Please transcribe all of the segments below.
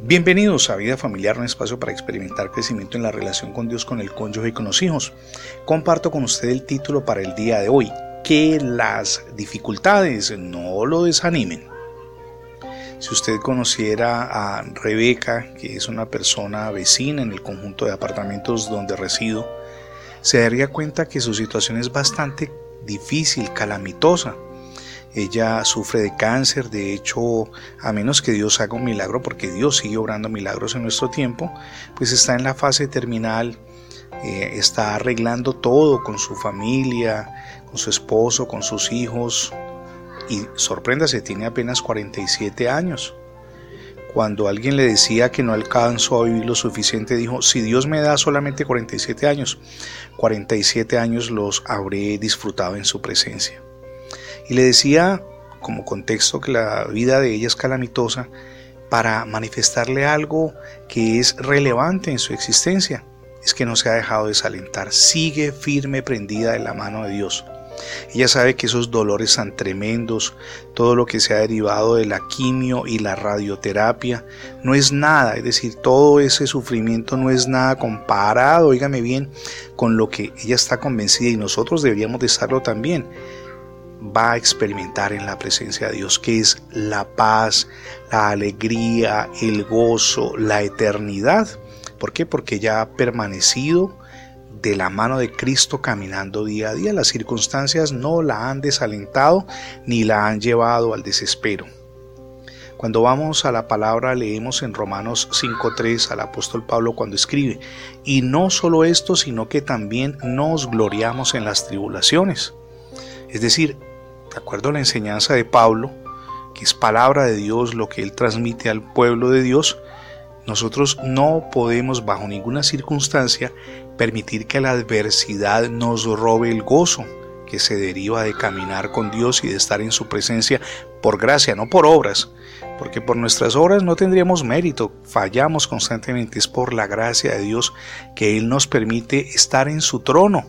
Bienvenidos a Vida Familiar, un espacio para experimentar crecimiento en la relación con Dios, con el cónyuge y con los hijos. Comparto con usted el título para el día de hoy, que las dificultades no lo desanimen. Si usted conociera a Rebeca, que es una persona vecina en el conjunto de apartamentos donde resido, se daría cuenta que su situación es bastante difícil, calamitosa. Ella sufre de cáncer, de hecho, a menos que Dios haga un milagro, porque Dios sigue obrando milagros en nuestro tiempo, pues está en la fase terminal, eh, está arreglando todo con su familia, con su esposo, con sus hijos, y sorpréndase, tiene apenas 47 años. Cuando alguien le decía que no alcanzó a vivir lo suficiente, dijo, si Dios me da solamente 47 años, 47 años los habré disfrutado en su presencia. Y le decía como contexto que la vida de ella es calamitosa para manifestarle algo que es relevante en su existencia. Es que no se ha dejado desalentar, sigue firme prendida de la mano de Dios. Ella sabe que esos dolores tan tremendos, todo lo que se ha derivado de la quimio y la radioterapia, no es nada, es decir, todo ese sufrimiento no es nada comparado, oígame bien, con lo que ella está convencida y nosotros deberíamos de estarlo también va a experimentar en la presencia de Dios, que es la paz, la alegría, el gozo, la eternidad. ¿Por qué? Porque ya ha permanecido de la mano de Cristo caminando día a día. Las circunstancias no la han desalentado ni la han llevado al desespero. Cuando vamos a la palabra leemos en Romanos 5.3 al apóstol Pablo cuando escribe, y no solo esto, sino que también nos gloriamos en las tribulaciones. Es decir, de acuerdo a la enseñanza de Pablo, que es palabra de Dios lo que él transmite al pueblo de Dios, nosotros no podemos bajo ninguna circunstancia permitir que la adversidad nos robe el gozo que se deriva de caminar con Dios y de estar en su presencia por gracia, no por obras, porque por nuestras obras no tendríamos mérito, fallamos constantemente, es por la gracia de Dios que Él nos permite estar en su trono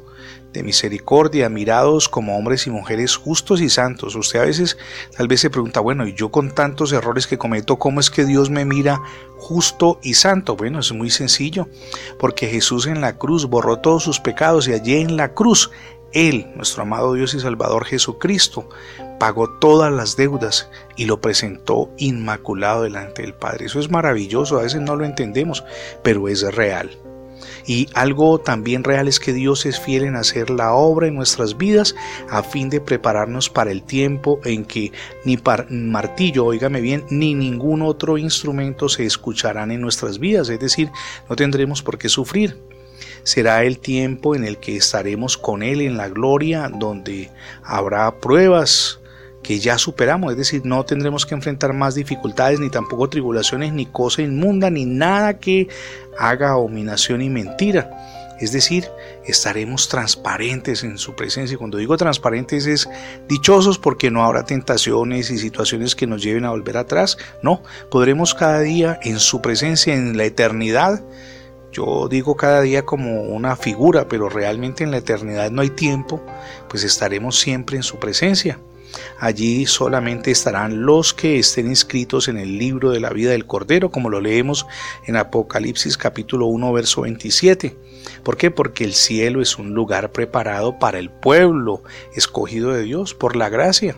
de misericordia, mirados como hombres y mujeres justos y santos. Usted a veces tal vez se pregunta, bueno, y yo con tantos errores que cometo, ¿cómo es que Dios me mira justo y santo? Bueno, es muy sencillo, porque Jesús en la cruz borró todos sus pecados y allí en la cruz él, nuestro amado Dios y Salvador Jesucristo, pagó todas las deudas y lo presentó inmaculado delante del Padre. Eso es maravilloso, a veces no lo entendemos, pero es real. Y algo también real es que Dios es fiel en hacer la obra en nuestras vidas a fin de prepararnos para el tiempo en que ni martillo, oígame bien, ni ningún otro instrumento se escucharán en nuestras vidas, es decir, no tendremos por qué sufrir. Será el tiempo en el que estaremos con Él en la gloria, donde habrá pruebas, que ya superamos, es decir, no tendremos que enfrentar más dificultades, ni tampoco tribulaciones, ni cosa inmunda, ni nada que haga abominación y mentira. Es decir, estaremos transparentes en su presencia. Y cuando digo transparentes es dichosos porque no habrá tentaciones y situaciones que nos lleven a volver atrás. No, podremos cada día en su presencia, en la eternidad. Yo digo cada día como una figura, pero realmente en la eternidad no hay tiempo, pues estaremos siempre en su presencia. Allí solamente estarán los que estén inscritos en el libro de la vida del Cordero, como lo leemos en Apocalipsis capítulo 1, verso 27. ¿Por qué? Porque el cielo es un lugar preparado para el pueblo escogido de Dios por la gracia.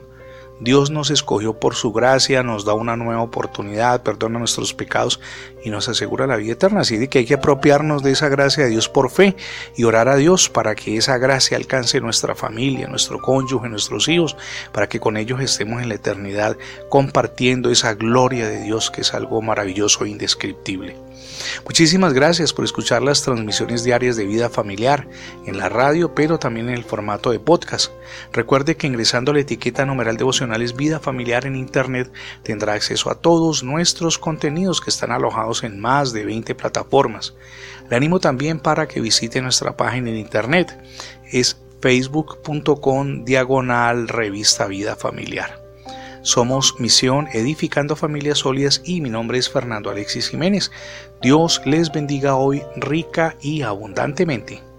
Dios nos escogió por su gracia, nos da una nueva oportunidad, perdona nuestros pecados y nos asegura la vida eterna. Así de que hay que apropiarnos de esa gracia de Dios por fe y orar a Dios para que esa gracia alcance nuestra familia, nuestro cónyuge, nuestros hijos, para que con ellos estemos en la eternidad compartiendo esa gloria de Dios que es algo maravilloso e indescriptible. Muchísimas gracias por escuchar las transmisiones diarias de vida familiar en la radio, pero también en el formato de podcast. Recuerde que ingresando a la etiqueta numeral devocionales vida familiar en internet tendrá acceso a todos nuestros contenidos que están alojados en más de 20 plataformas. Le animo también para que visite nuestra página en internet. Es facebook.com diagonal revista vida familiar. Somos Misión Edificando Familias Sólidas y mi nombre es Fernando Alexis Jiménez. Dios les bendiga hoy rica y abundantemente.